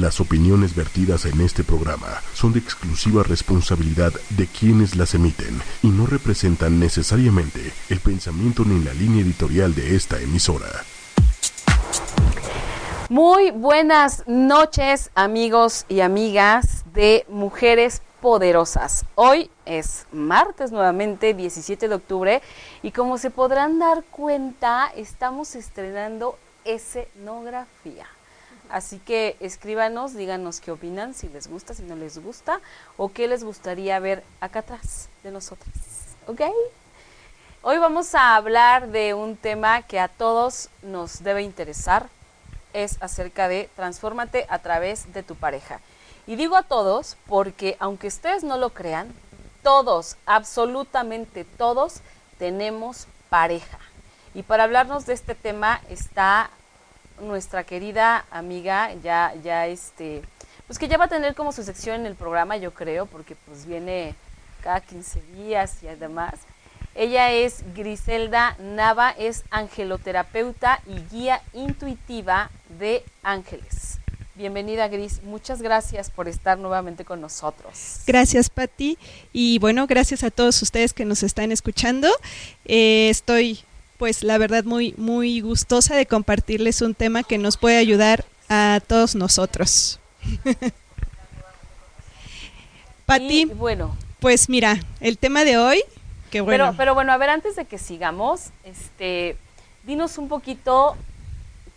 Las opiniones vertidas en este programa son de exclusiva responsabilidad de quienes las emiten y no representan necesariamente el pensamiento ni la línea editorial de esta emisora. Muy buenas noches amigos y amigas de Mujeres Poderosas. Hoy es martes nuevamente, 17 de octubre, y como se podrán dar cuenta, estamos estrenando escenografía. Así que escríbanos, díganos qué opinan, si les gusta, si no les gusta, o qué les gustaría ver acá atrás de nosotros. ¿Ok? Hoy vamos a hablar de un tema que a todos nos debe interesar, es acerca de transfórmate a través de tu pareja. Y digo a todos porque aunque ustedes no lo crean, todos, absolutamente todos, tenemos pareja. Y para hablarnos de este tema está nuestra querida amiga, ya, ya este, pues que ya va a tener como su sección en el programa, yo creo, porque pues viene cada 15 días y además. Ella es Griselda Nava, es angeloterapeuta y guía intuitiva de ángeles. Bienvenida Gris, muchas gracias por estar nuevamente con nosotros. Gracias Patti y bueno, gracias a todos ustedes que nos están escuchando. Eh, estoy pues la verdad muy, muy gustosa de compartirles un tema que nos puede ayudar a todos nosotros. Pati, bueno, pues mira, el tema de hoy, que bueno. Pero, pero bueno, a ver, antes de que sigamos, este, dinos un poquito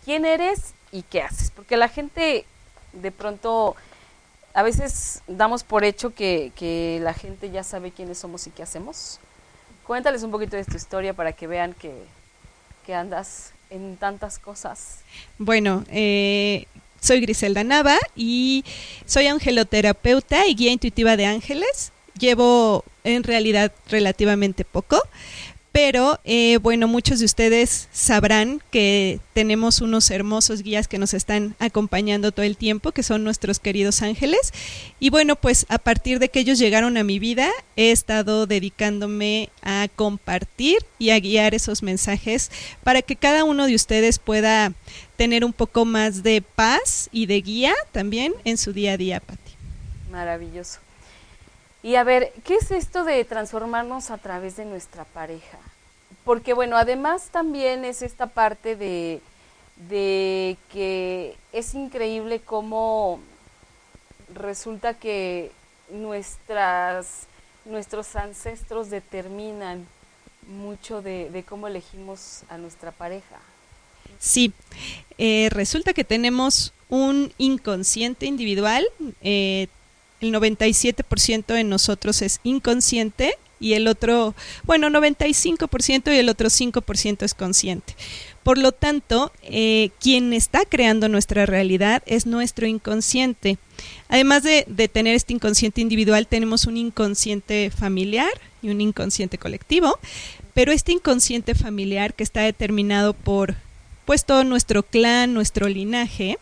quién eres y qué haces, porque la gente de pronto a veces damos por hecho que, que la gente ya sabe quiénes somos y qué hacemos. Cuéntales un poquito de tu historia para que vean que, que andas en tantas cosas. Bueno, eh, soy Griselda Nava y soy angeloterapeuta y guía intuitiva de ángeles. Llevo en realidad relativamente poco, pero eh, bueno, muchos de ustedes sabrán que tenemos unos hermosos guías que nos están acompañando todo el tiempo, que son nuestros queridos ángeles. Y bueno, pues a partir de que ellos llegaron a mi vida, he estado dedicándome a compartir y a guiar esos mensajes para que cada uno de ustedes pueda tener un poco más de paz y de guía también en su día a día, Pati. Maravilloso. Y a ver, ¿qué es esto de transformarnos a través de nuestra pareja? Porque bueno, además también es esta parte de, de que es increíble cómo resulta que nuestras, nuestros ancestros determinan mucho de, cómo elegimos a nuestra pareja. Sí, eh, resulta que tenemos un inconsciente individual, eh, el 97% de nosotros es inconsciente y el otro, bueno, 95% y el otro 5% es consciente. Por lo tanto, eh, quien está creando nuestra realidad es nuestro inconsciente. Además de, de, tener este inconsciente individual, tenemos un inconsciente familiar y un inconsciente colectivo, pero este inconsciente familiar que está determinado por pues todo nuestro clan, nuestro linaje,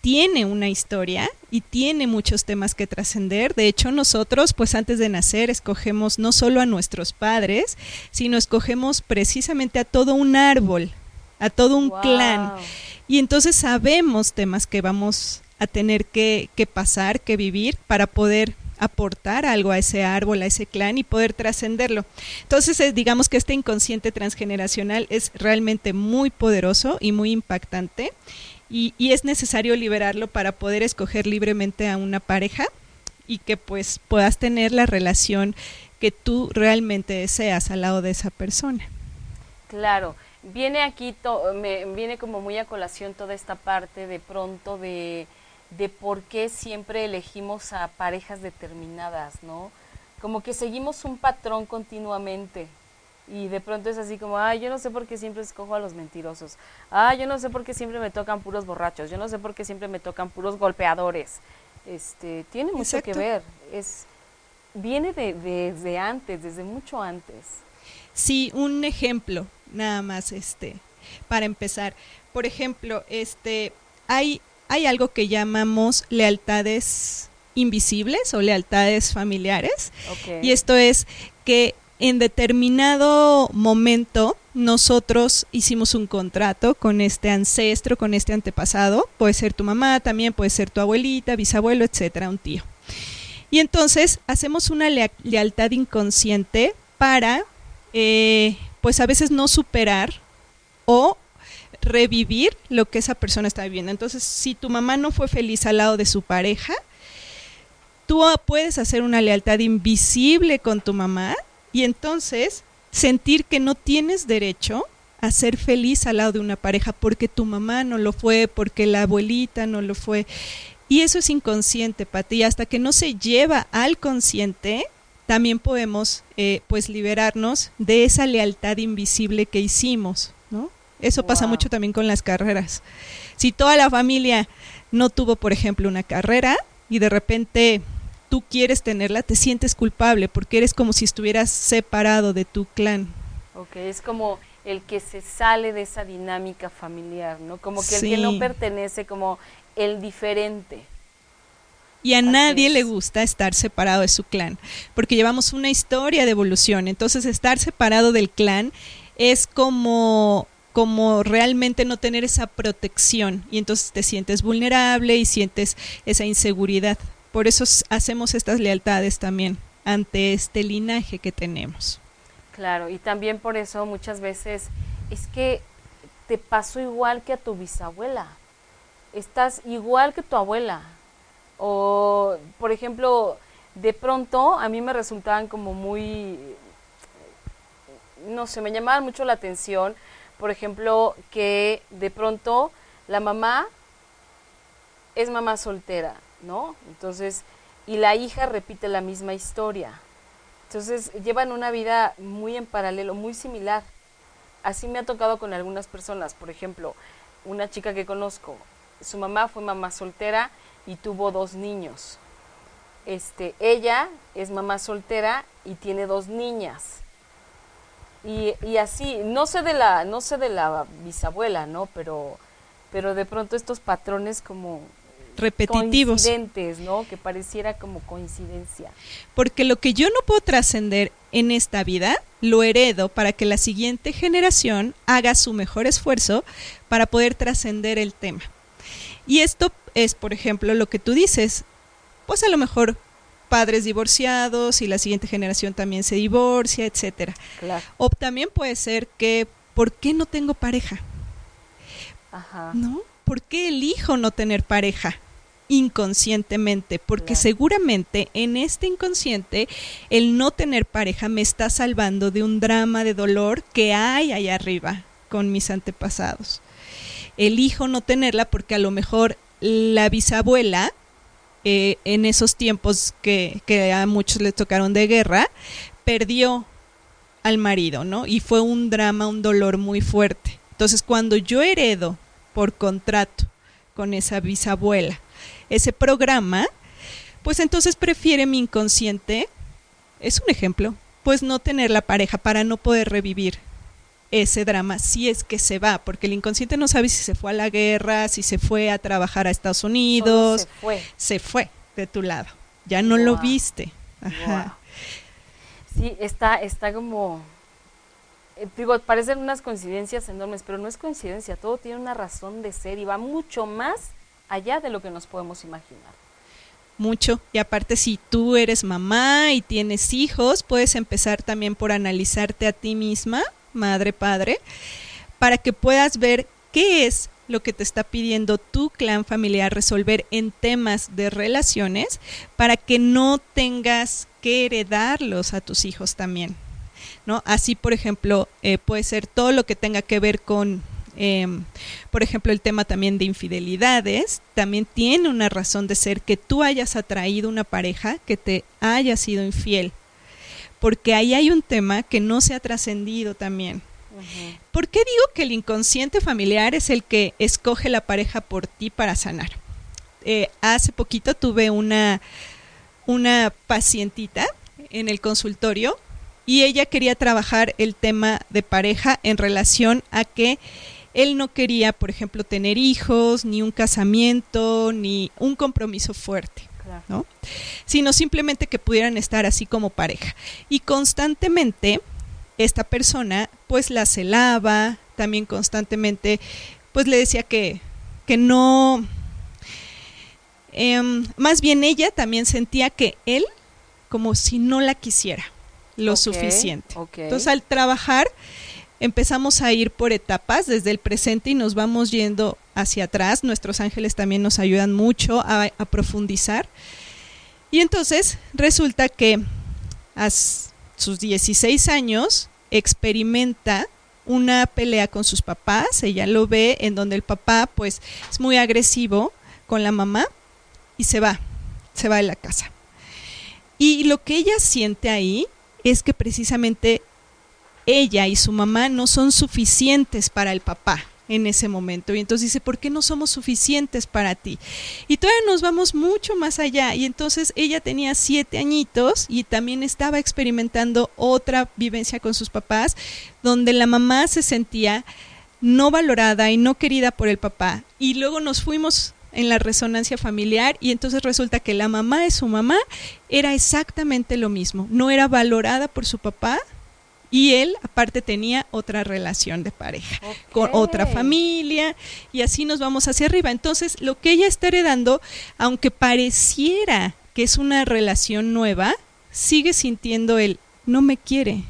tiene una historia y tiene muchos temas que trascender. De hecho, nosotros, pues antes de nacer, escogemos no solo a nuestros padres, sino escogemos precisamente a todo un árbol, a todo un clan. Y entonces sabemos temas que vamos a tener que, que pasar, que vivir para poder aportar algo a ese árbol, a ese clan y poder trascenderlo. Entonces, eh, digamos que este inconsciente transgeneracional es realmente muy poderoso y muy impactante y, es necesario liberarlo para poder escoger libremente a una pareja y que pues puedas tener la relación que tú realmente deseas al lado de esa persona. Claro, viene aquí, me viene como muy a colación toda esta parte de pronto de, de por qué siempre elegimos a parejas determinadas, ¿no? Como que seguimos un patrón continuamente y de pronto es así como, ay, yo no sé por qué siempre escojo a los mentirosos, ay, yo no sé por qué siempre me tocan puros borrachos, yo no sé por qué siempre me tocan puros golpeadores. Este, tiene mucho que ver, es viene de, desde antes, desde mucho antes. Sí, un ejemplo, nada más este, para empezar. Por ejemplo, este, hay, hay algo que llamamos lealtades invisibles o lealtades familiares. Y esto es que en determinado momento nosotros hicimos un contrato con este ancestro, con este antepasado, puede ser tu mamá, también puede ser tu abuelita, bisabuelo, etcétera, un tío. Y entonces hacemos una lealtad inconsciente para, eh, pues a veces no superar o revivir lo que esa persona está viviendo. Entonces, si tu mamá no fue feliz al lado de su pareja, tú puedes hacer una lealtad invisible con tu mamá y entonces sentir que no tienes derecho a ser feliz al lado de una pareja porque tu mamá no lo fue, porque la abuelita no lo fue. Y eso es inconsciente, Pati. Y hasta que no se lleva al consciente, también podemos eh, pues liberarnos de esa lealtad invisible que hicimos, ¿no? Eso pasa mucho también con las carreras. Si toda la familia no tuvo, por ejemplo, una carrera y de repente tú quieres tenerla, te sientes culpable porque eres como si estuvieras separado de tu clan. Ok, es como el que se sale de esa dinámica familiar, ¿no? Como que el que no pertenece, como el diferente. Y a nadie le gusta estar separado de su clan, porque llevamos una historia de evolución. Entonces, estar separado del clan es como como realmente no tener esa protección y entonces te sientes vulnerable y sientes esa inseguridad. Por eso hacemos estas lealtades también ante este linaje que tenemos. Claro, y también por eso muchas veces es que te pasó igual que a tu bisabuela. Estás igual que tu abuela. O, por ejemplo, de pronto a mí me resultaban como muy, no sé, me llamaban mucho la atención, por ejemplo, que de pronto la mamá es mamá soltera ¿no? Entonces, y la hija repite la misma historia. Entonces, llevan una vida muy en paralelo, muy similar. Así me ha tocado con algunas personas. Por ejemplo, una chica que conozco, su mamá fue mamá soltera y tuvo dos niños. Este, ella es mamá soltera y tiene dos niñas. Y, y, así, no sé de la, no sé de la bisabuela, ¿no? Pero, pero de pronto estos patrones como repetitivos. ¿no? Que pareciera como coincidencia. Porque lo que yo no puedo trascender en esta vida, lo heredo para que la siguiente generación haga su mejor esfuerzo para poder trascender el tema. Y esto es, por ejemplo, lo que tú dices, pues a lo mejor padres divorciados y la siguiente generación también se divorcia, etcétera. O también puede ser que ¿por qué no tengo pareja? Ajá. ¿No? ¿Por qué elijo no tener pareja? Inconscientemente, porque seguramente en este inconsciente el no tener pareja me está salvando de un drama de dolor que hay allá arriba con mis antepasados. Elijo no tenerla porque a lo mejor la bisabuela, eh, en esos tiempos que, que a muchos les tocaron de guerra, perdió al marido, ¿no? Y fue un drama, un dolor muy fuerte. Entonces, cuando yo heredo por contrato con esa bisabuela ese programa, pues entonces prefiere mi inconsciente, es un ejemplo, pues no tener la pareja para no poder revivir ese drama si es que se va, porque el inconsciente no sabe si se fue a la guerra, si se fue a trabajar a Estados Unidos, se fue. se fue de tu lado, ya no lo viste. Ajá. Sí, está, está como, eh, digo, parecen unas coincidencias enormes, pero no es coincidencia, todo tiene una razón de ser y va mucho más allá de lo que nos podemos imaginar. Mucho. Y aparte, si tú eres mamá y tienes hijos, puedes empezar también por analizarte a ti misma, madre, padre, para que puedas ver qué es lo que te está pidiendo tu clan familiar resolver en temas de relaciones para que no tengas que heredarlos a tus hijos también. ¿no? Así, por ejemplo, eh, puede ser todo lo que tenga que ver con Em, por ejemplo, el tema también de infidelidades, también tiene una razón de ser que tú hayas atraído una pareja que te haya sido infiel, porque ahí hay un tema que no se ha trascendido también. ¿Por qué digo que el inconsciente familiar es el que escoge la pareja por ti para sanar? Eh, hace poquito tuve una, una pacientita en el consultorio y ella quería trabajar el tema de pareja en relación a que él no quería, por ejemplo, tener hijos, ni un casamiento, ni un compromiso fuerte. ¿no? Sino simplemente que pudieran estar así como pareja. Y constantemente esta persona pues la celaba, también constantemente pues le decía que, que no, em, más bien ella también sentía que él como si no la quisiera lo suficiente. Entonces al trabajar empezamos a ir por etapas desde el presente y nos vamos yendo hacia atrás. Nuestros ángeles también nos ayudan mucho a, profundizar. Y entonces resulta que a sus 16 años experimenta una pelea con sus papás, ella lo ve en donde el papá pues es muy agresivo con la mamá y se va, se va de la casa. Y lo que ella siente ahí es que precisamente ella y su mamá no son suficientes para el papá en ese momento. Y entonces dice, ¿por qué no somos suficientes para ti? Y todavía nos vamos mucho más allá. Y entonces ella tenía siete añitos y también estaba experimentando otra vivencia con sus papás, donde la mamá se sentía no valorada y no querida por el papá. Y luego nos fuimos en la resonancia familiar y entonces resulta que la mamá de su mamá era exactamente lo mismo, no era valorada por su papá y él aparte tenía otra relación de pareja con otra familia y así nos vamos hacia arriba. Entonces lo que ella está heredando, aunque pareciera que es una relación nueva, sigue sintiendo él no me quiere,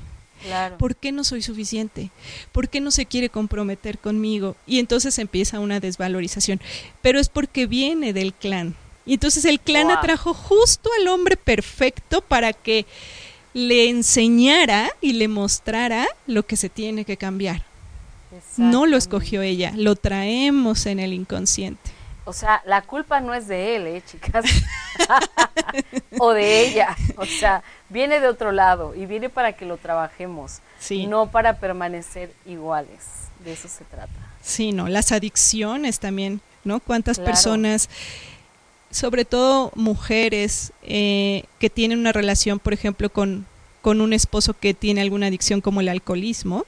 ¿Por qué no soy suficiente? ¿Por qué no se quiere comprometer conmigo? Y entonces empieza una desvalorización. Pero es porque viene del clan. Y entonces el clan atrajo justo al hombre perfecto para que le enseñara y le mostrara lo que se tiene que cambiar. No lo escogió ella, lo traemos en el inconsciente. O sea, la culpa no es de él, ¿eh, chicas? o de ella. O sea, viene de otro lado y viene para que lo trabajemos, no para permanecer iguales. De eso se trata. Sí, no, las adicciones también, ¿no? ¿Cuántas personas, sobre todo mujeres, eh, que tienen una relación, por ejemplo, con, con un esposo que tiene alguna adicción como el alcoholismo?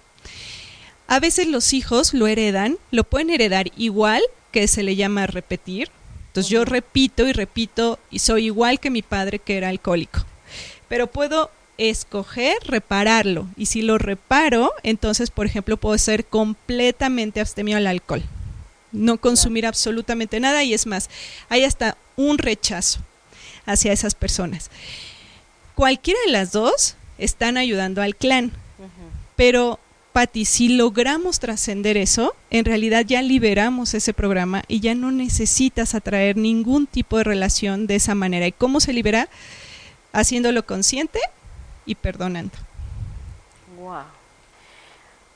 A veces los hijos lo heredan, lo pueden heredar igual que se le llama repetir. Entonces yo repito y repito y soy igual que mi padre que era alcohólico. Pero puedo escoger repararlo y si lo reparo, entonces por ejemplo puedo ser completamente abstemio al alcohol. No consumir absolutamente nada y es más, hay hasta un rechazo hacia esas personas. Cualquiera de las dos están ayudando al clan, pero Patti, si logramos trascender eso, en realidad ya liberamos ese programa y ya no necesitas atraer ningún tipo de relación de esa manera. ¿Y cómo se libera? Haciéndolo consciente y perdonando. Wow.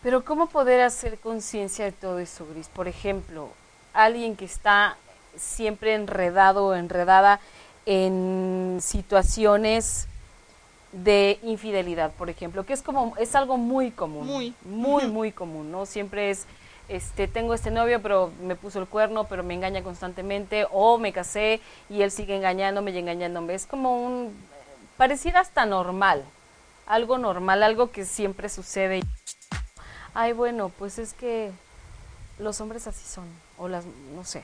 Pero ¿cómo poder hacer conciencia de todo eso, Gris? Por ejemplo, alguien que está siempre enredado o enredada en situaciones de infidelidad, por ejemplo, que es como es algo muy común, muy muy muy común, ¿no? Siempre es este tengo este novio, pero me puso el cuerno, pero me engaña constantemente o me casé y él sigue engañándome y engañándome. Es como un pareciera hasta normal, algo normal, algo que siempre sucede. Ay, bueno, pues es que los hombres así son o las no sé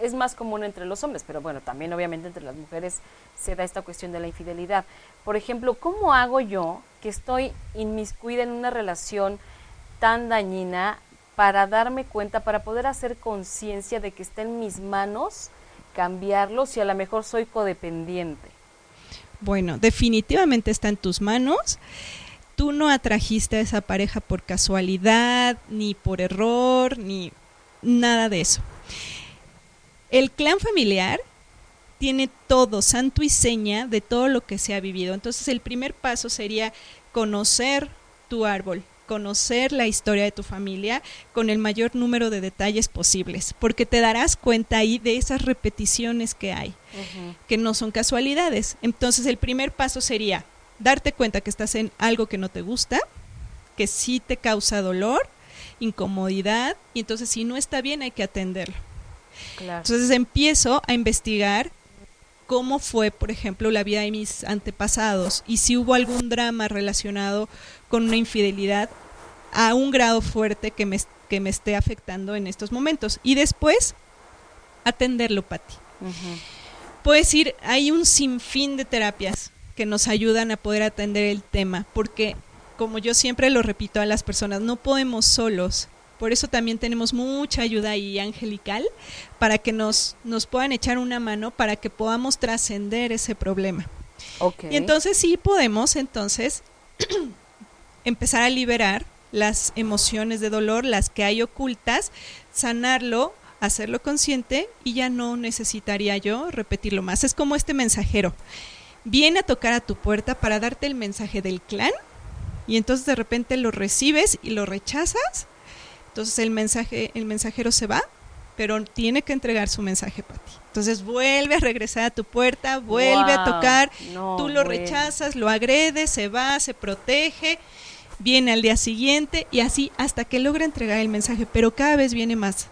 es más común entre los hombres, pero bueno, también obviamente entre las mujeres se da esta cuestión de la infidelidad. Por ejemplo, ¿cómo hago yo que estoy inmiscuida en una relación tan dañina para darme cuenta, para poder hacer conciencia de que está en mis manos cambiarlo si a lo mejor soy codependiente? Bueno, definitivamente está en tus manos. Tú no atrajiste a esa pareja por casualidad, ni por error, ni nada de eso. El clan familiar tiene todo, santo y seña de todo lo que se ha vivido. Entonces el primer paso sería conocer tu árbol, conocer la historia de tu familia con el mayor número de detalles posibles, porque te darás cuenta ahí de esas repeticiones que hay, que no son casualidades. Entonces el primer paso sería darte cuenta que estás en algo que no te gusta, que sí te causa dolor, incomodidad, y entonces si no está bien hay que atenderlo. Entonces empiezo a investigar cómo fue, por ejemplo, la vida de mis antepasados y si hubo algún drama relacionado con una infidelidad a un grado fuerte que me, que me esté afectando en estos momentos. Y después, atenderlo, Pati. Puedes ir, hay un sinfín de terapias que nos ayudan a poder atender el tema, porque como yo siempre lo repito a las personas, no podemos solos. Por eso también tenemos mucha ayuda ahí angelical para que nos, nos puedan echar una mano para que podamos trascender ese problema. Y entonces sí podemos entonces empezar a liberar las emociones de dolor, las que hay ocultas, sanarlo, hacerlo consciente y ya no necesitaría yo repetirlo más. Es como este mensajero. Viene a tocar a tu puerta para darte el mensaje del clan y entonces de repente lo recibes y lo rechazas. Entonces el mensaje el mensajero se va, pero tiene que entregar su mensaje para ti. Entonces vuelve a regresar a tu puerta, vuelve a tocar, tú lo rechazas, lo agredes, se va, se protege, viene al día siguiente y así hasta que logra entregar el mensaje, pero cada vez viene más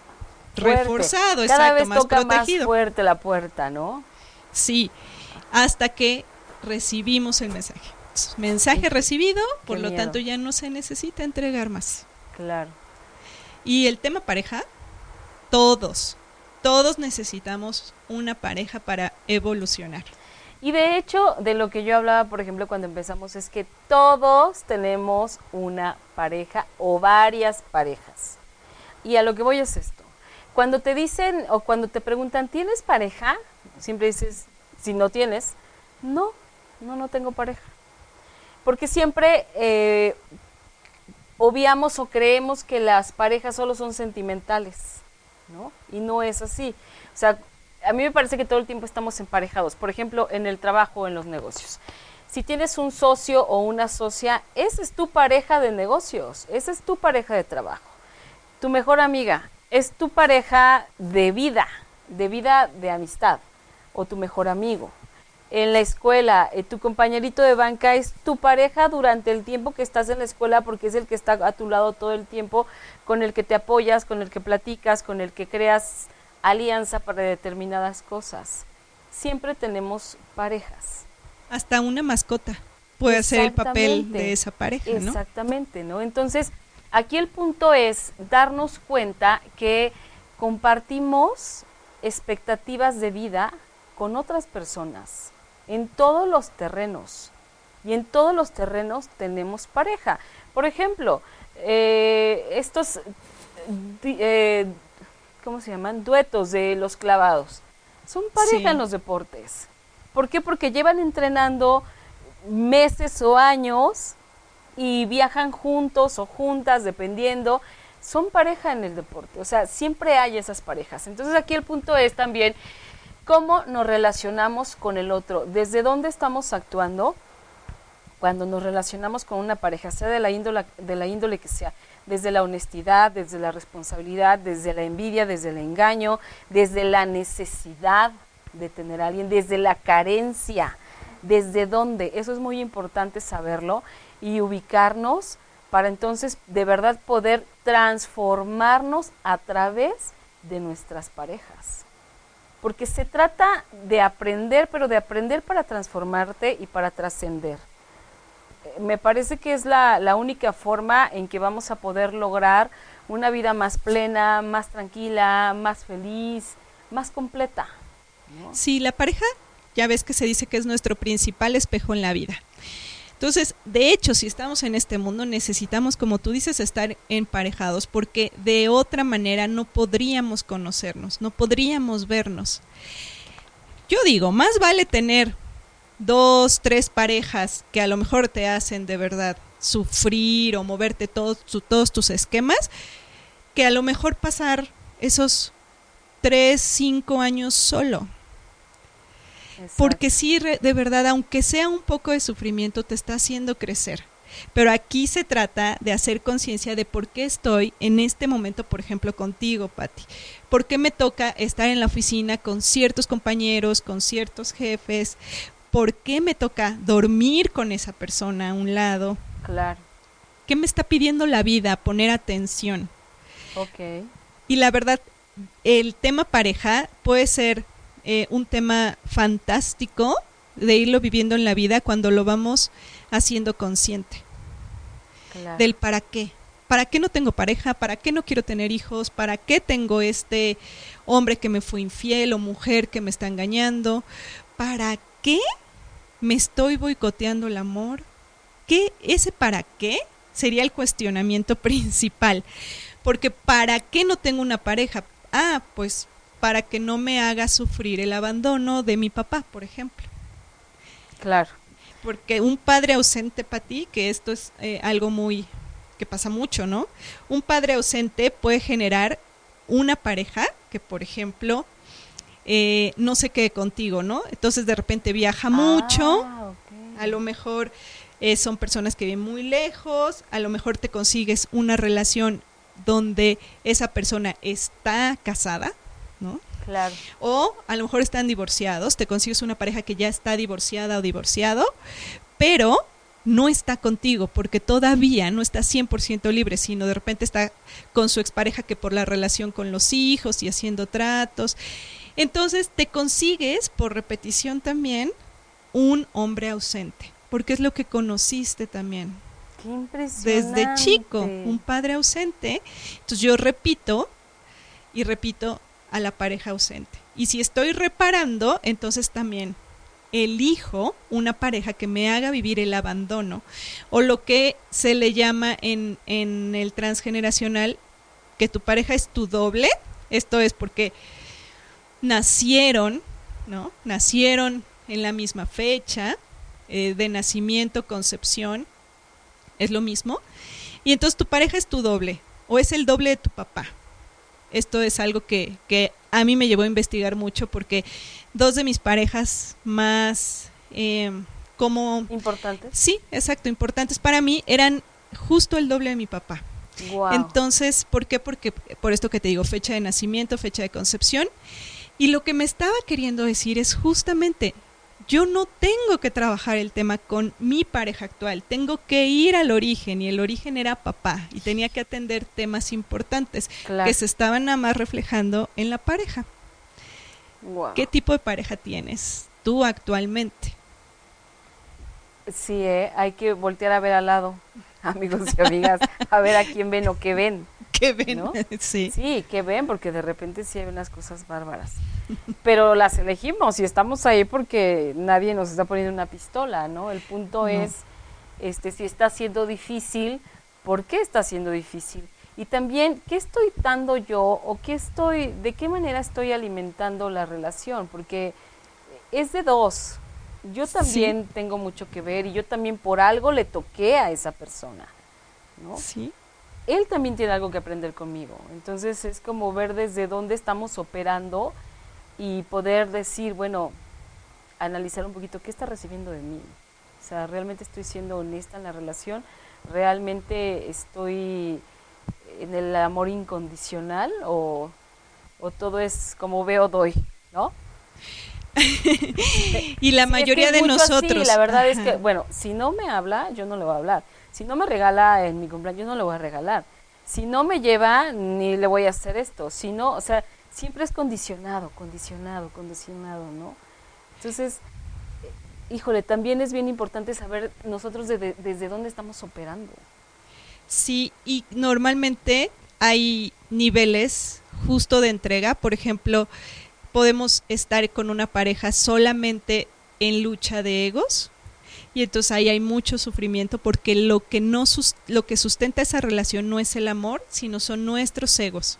reforzado, cada vez más toca más fuerte la puerta, ¿no? Sí, hasta que recibimos el mensaje. Mensaje recibido, por lo tanto ya no se necesita entregar más. Claro. Y el tema pareja, todos, todos necesitamos una pareja para evolucionar. Y de hecho, de lo que yo hablaba, por ejemplo, cuando empezamos, es que todos tenemos una pareja o varias parejas. Y a lo que voy es esto. Cuando te dicen o cuando te preguntan, ¿tienes pareja? Siempre dices, si no tienes, no, no, no tengo pareja. Porque siempre eh, obviamos o creemos que las parejas solo son sentimentales, ¿no? Y no es así. O sea, a mí me parece que todo el tiempo estamos emparejados. Por ejemplo, en el trabajo o en los negocios. Si tienes un socio o una socia, esa es tu pareja de negocios, esa es tu pareja de trabajo. Tu mejor amiga es tu pareja de vida, de vida de amistad, o tu mejor amigo en la escuela, eh, tu compañerito de banca es tu pareja durante el tiempo que estás en la escuela porque es el que está a tu lado todo el tiempo, con el que te apoyas, con el que platicas, con el que creas alianza para determinadas cosas. Siempre tenemos parejas. Hasta una mascota puede hacer el papel de esa pareja, ¿no? Exactamente, ¿no? Entonces, aquí el punto es darnos cuenta que compartimos expectativas de vida con otras personas en todos los terrenos. Y en todos los terrenos tenemos pareja. Por ejemplo, eh, estos, eh, ¿cómo se llaman? Duetos de los clavados. Son pareja en los deportes. ¿Por qué? Porque llevan entrenando meses o años y viajan juntos o juntas, dependiendo. Son pareja en el deporte. O sea, siempre hay esas parejas. Entonces aquí el punto es también cómo nos relacionamos con el otro, desde dónde estamos actuando cuando nos relacionamos con una pareja, sea de la índole, de la índole que sea, desde la honestidad, desde la responsabilidad, desde la envidia, desde el engaño, desde la necesidad de tener a alguien, desde la carencia, desde dónde, eso es muy importante saberlo y ubicarnos para entonces de verdad poder transformarnos a través de nuestras parejas porque se trata de aprender, pero de aprender para transformarte y para trascender. Eh, me parece que es la, única forma en que vamos a poder lograr una vida más plena, más tranquila, más feliz, más completa. Sí, la pareja, ya ves que se dice que es nuestro principal espejo en la vida. Entonces, de hecho, si estamos en este mundo, necesitamos, como tú dices, estar emparejados, porque de otra manera no podríamos conocernos, no podríamos vernos. Yo digo, más vale tener dos, tres parejas que a lo mejor te hacen de verdad sufrir o moverte todos, todos tus esquemas, que a lo mejor pasar esos tres, cinco años solo. Porque sí, de verdad, aunque sea un poco de sufrimiento, te está haciendo crecer. Pero aquí se trata de hacer conciencia de por qué estoy en este momento, por ejemplo, contigo, Patti. ¿Por qué me toca estar en la oficina con ciertos compañeros, con ciertos jefes? ¿Por qué me toca dormir con esa persona a un lado? Claro. ¿Qué me está pidiendo la vida? Poner atención. Ok. Y la verdad, el tema pareja puede ser eh, un tema fantástico de irlo viviendo en la vida cuando lo vamos haciendo consciente. Del para qué. ¿para qué no tengo pareja? ¿Para qué no quiero tener hijos? ¿Para qué tengo este hombre que me fue infiel o mujer que me está engañando? ¿Para qué me estoy boicoteando el amor? ¿Qué ese para qué sería el cuestionamiento principal? Porque ¿para qué no tengo una pareja? Ah, pues para que no me haga sufrir el abandono de mi papá, por ejemplo. Claro. Porque un padre ausente para ti, que esto es eh, algo muy que pasa mucho, ¿no? Un padre ausente puede generar una pareja que, por ejemplo, eh, no se quede contigo, ¿no? Entonces de repente viaja mucho, Ah, a lo mejor eh, son personas que viven muy lejos, a lo mejor te consigues una relación donde esa persona está casada, ¿no? Claro. O a lo mejor están divorciados, te consigues una pareja que ya está divorciada o divorciado, pero no está contigo porque todavía no está 100% libre, sino de repente está con su expareja que por la relación con los hijos y haciendo tratos. Entonces te consigues, por repetición también, un hombre ausente, porque es lo que conociste también Qué impresionante. desde chico, un padre ausente. Entonces yo repito y repito a la pareja ausente. Y si estoy reparando, entonces también elijo una pareja que me haga vivir el abandono o lo que se le llama en, en el transgeneracional que tu pareja es tu doble. Esto es porque nacieron, ¿no? Nacieron en la misma fecha eh, de nacimiento, concepción, es lo mismo. Y entonces tu pareja es tu doble o es el doble de tu papá. Esto es algo que, que a mí me llevó a investigar mucho porque dos de mis parejas más eh, como... Importante. Sí, exacto, importantes para mí eran justo el doble de mi papá. Wow. Entonces, ¿por qué? Porque por esto que te digo, fecha de nacimiento, fecha de concepción. Y lo que me estaba queriendo decir es justamente, yo no tengo que trabajar el tema con mi pareja actual, tengo que ir al origen y el origen era papá y tenía que atender temas importantes Claro. que se estaban nada más reflejando en la pareja. Wow. ¿Qué tipo de pareja tienes tú actualmente? Sí, ¿eh? hay que voltear a ver al lado, amigos y amigas, a ver a quién ven o qué ven. ¿Qué ven? ¿No? Sí. Sí, qué ven, porque de repente sí hay unas cosas bárbaras. Pero las elegimos y estamos ahí porque nadie nos está poniendo una pistola, ¿no? El punto No. es, este, si está siendo difícil, ¿por qué está siendo difícil? Y también, ¿qué estoy dando yo o qué estoy, de qué manera estoy alimentando la relación? Porque es de dos. Yo también tengo mucho que ver y yo también por algo le toqué a esa persona, ¿no? Sí. él también tiene algo que aprender conmigo. Entonces es como ver desde dónde estamos operando y poder decir, bueno, analizar un poquito qué está recibiendo de mí. O sea, realmente estoy siendo honesta en la relación, realmente estoy en el amor incondicional o, o todo es como veo, doy, ¿no? Y la Sí, es mayoría de mucho así, nosotros. la verdad es que, bueno, si no me habla, yo no le voy a hablar. Si no me regala en mi cumpleaños, yo no le voy a regalar. Si no me lleva, ni le voy a hacer esto. Si no, o sea, siempre es condicionado, condicionado, condicionado, ¿no? Entonces, eh, híjole, también es bien importante saber nosotros de- de- desde dónde estamos operando. Sí, y normalmente hay niveles justo de entrega. Por ejemplo, podemos estar con una pareja solamente en lucha de egos. Y entonces ahí hay mucho sufrimiento porque lo que no lo que sustenta esa relación no es el amor, sino son nuestros egos.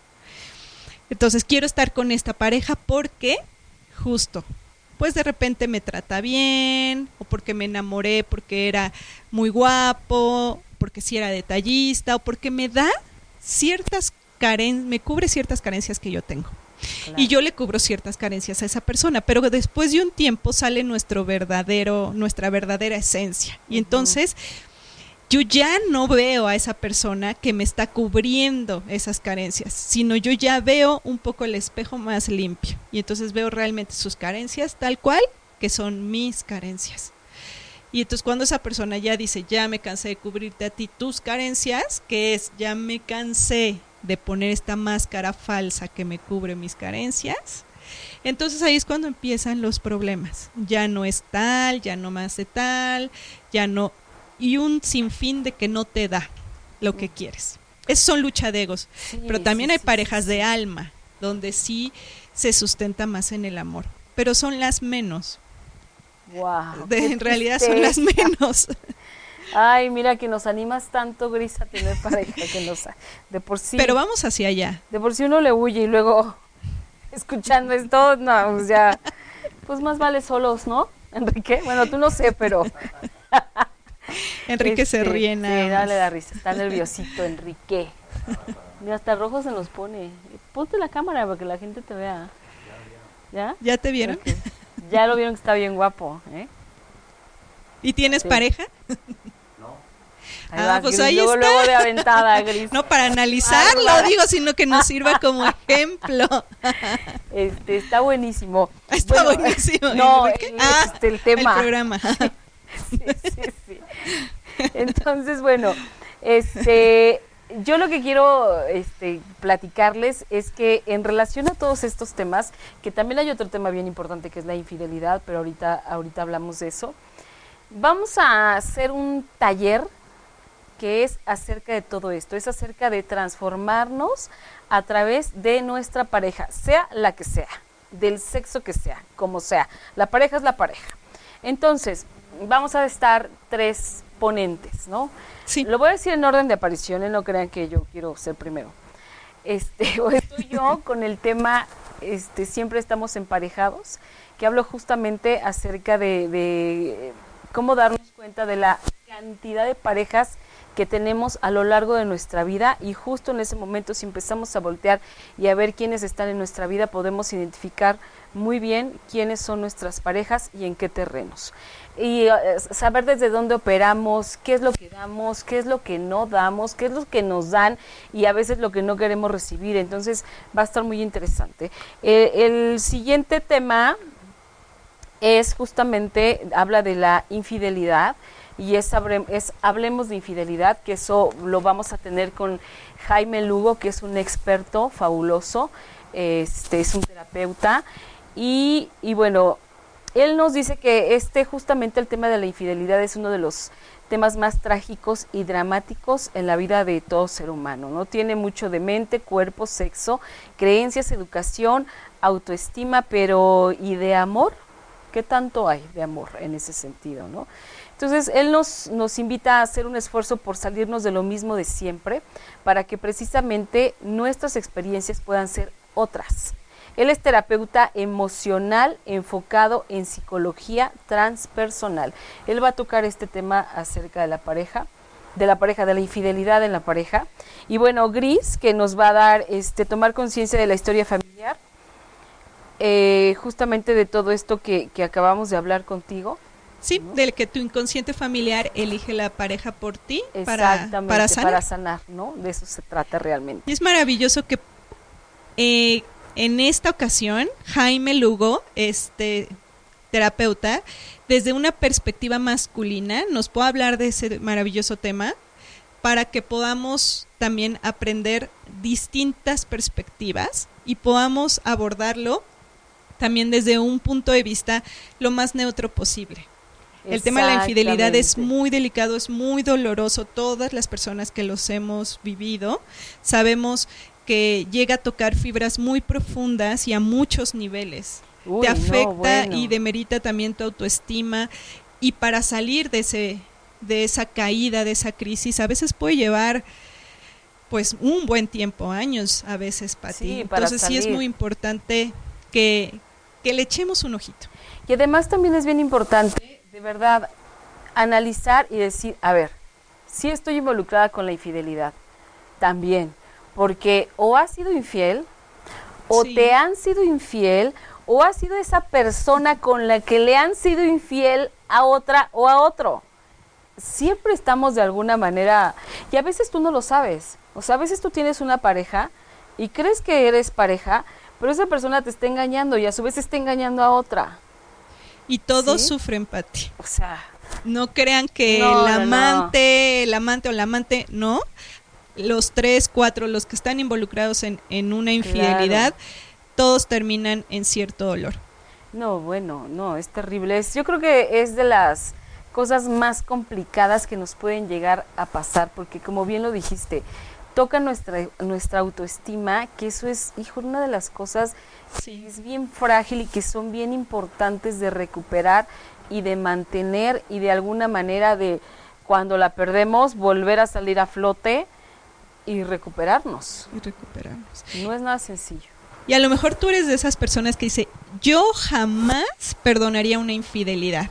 Entonces quiero estar con esta pareja porque justo pues de repente me trata bien o porque me enamoré porque era muy guapo, porque sí era detallista o porque me da ciertas carencias, me cubre ciertas carencias que yo tengo. Y yo le cubro ciertas carencias a esa persona, pero después de un tiempo sale nuestro verdadero, nuestra verdadera esencia. Y entonces yo ya no veo a esa persona que me está cubriendo esas carencias, sino yo ya veo un poco el espejo más limpio. Y entonces veo realmente sus carencias tal cual que son mis carencias. Y entonces cuando esa persona ya dice, ya me cansé de cubrirte a ti tus carencias, que es, ya me cansé de poner esta máscara falsa que me cubre mis carencias, entonces ahí es cuando empiezan los problemas. Ya no es tal, ya no más de tal, ya no... Y un sinfín de que no te da lo que quieres. es, son lucha de egos. pero también hay parejas de alma, donde sí se sustenta más en el amor. Pero son las menos. Wow. en realidad son las menos. Ay, mira que nos animas tanto, Gris, a tener pareja que nos de por sí. Pero vamos hacia allá. De por sí uno le huye y luego escuchando esto, no, pues ya, pues más vale solos, ¿no? Enrique, bueno, tú no sé, pero Enrique se este, ríe nada. Sí, dale la risa, está nerviosito, Enrique. Mira, hasta rojo se nos pone. Ponte la cámara para que la gente te vea. ¿Ya? ¿Ya te vieron? Ya lo vieron que está bien guapo, ¿eh? ¿Y tienes pareja? Ah, pues ahí luego, está. Luego de aventada, Gris. No para analizarlo, digo, sino que nos sirva como ejemplo. Este, está buenísimo. Está buenísimo. No, el, ah, este, el tema. El programa. Sí, sí, sí. Entonces, bueno, este, yo lo que quiero este, platicarles es que en relación a todos estos temas, que también hay otro tema bien importante que es la infidelidad, pero ahorita, ahorita hablamos de eso, vamos a hacer un taller que es acerca de todo esto, es acerca de transformarnos a través de nuestra pareja, sea la que sea, del sexo que sea, como sea. La pareja es la pareja. Entonces, vamos a estar tres ponentes, ¿no? Sí. Lo voy a decir en orden de aparición, no crean que yo quiero ser primero. Este, estoy yo con el tema, este, siempre estamos emparejados, que hablo justamente acerca de, de cómo darnos cuenta de la cantidad de parejas que tenemos a lo largo de nuestra vida y justo en ese momento si empezamos a voltear y a ver quiénes están en nuestra vida podemos identificar muy bien quiénes son nuestras parejas y en qué terrenos. Y eh, saber desde dónde operamos, qué es lo que damos, qué es lo que no damos, qué es lo que nos dan y a veces lo que no queremos recibir. Entonces va a estar muy interesante. Eh, el siguiente tema es justamente, habla de la infidelidad y es, es Hablemos de Infidelidad, que eso lo vamos a tener con Jaime Lugo, que es un experto fabuloso, este es un terapeuta y, y bueno, él nos dice que este justamente el tema de la infidelidad es uno de los temas más trágicos y dramáticos en la vida de todo ser humano. No tiene mucho de mente, cuerpo, sexo, creencias, educación, autoestima, pero ¿y de amor? ¿Qué tanto hay de amor en ese sentido, no? Entonces, él nos, nos invita a hacer un esfuerzo por salirnos de lo mismo de siempre, para que precisamente nuestras experiencias puedan ser otras. Él es terapeuta emocional enfocado en psicología transpersonal. Él va a tocar este tema acerca de la pareja, de la pareja, de la infidelidad en la pareja. Y bueno, Gris, que nos va a dar este tomar conciencia de la historia familiar, eh, justamente de todo esto que, que acabamos de hablar contigo. Sí, del que tu inconsciente familiar elige la pareja por ti para, para, sanar. para sanar, ¿no? De eso se trata realmente. es maravilloso que eh, en esta ocasión Jaime Lugo, este terapeuta, desde una perspectiva masculina, nos puede hablar de ese maravilloso tema para que podamos también aprender distintas perspectivas y podamos abordarlo también desde un punto de vista lo más neutro posible. El tema de la infidelidad es muy delicado, es muy doloroso. Todas las personas que los hemos vivido sabemos que llega a tocar fibras muy profundas y a muchos niveles. Te afecta y demerita también tu autoestima y para salir de ese de esa caída, de esa crisis, a veces puede llevar pues un buen tiempo, años a veces para ti. Entonces sí es muy importante que, que le echemos un ojito. Y además también es bien importante de verdad, analizar y decir, a ver, si estoy involucrada con la infidelidad, también, porque o has sido infiel, o te han sido infiel, o has sido esa persona con la que le han sido infiel a otra o a otro. Siempre estamos de alguna manera, y a veces tú no lo sabes, o sea, a veces tú tienes una pareja y crees que eres pareja, pero esa persona te está engañando y a su vez está engañando a otra. Y todos sufren, Pati. O sea, no crean que el amante, el amante o la amante, no. Los tres, cuatro, los que están involucrados en, en una infidelidad, todos terminan en cierto dolor. No, bueno, no, es terrible. Es, yo creo que es de las cosas más complicadas que nos pueden llegar a pasar, porque como bien lo dijiste, toca nuestra, nuestra autoestima, que eso es, hijo, una de las cosas Sí. que es bien frágil y que son bien importantes de recuperar y de mantener y de alguna manera de cuando la perdemos volver a salir a flote y recuperarnos. Y recuperamos. No es nada sencillo. Y a lo mejor tú eres de esas personas que dice, yo jamás perdonaría una infidelidad.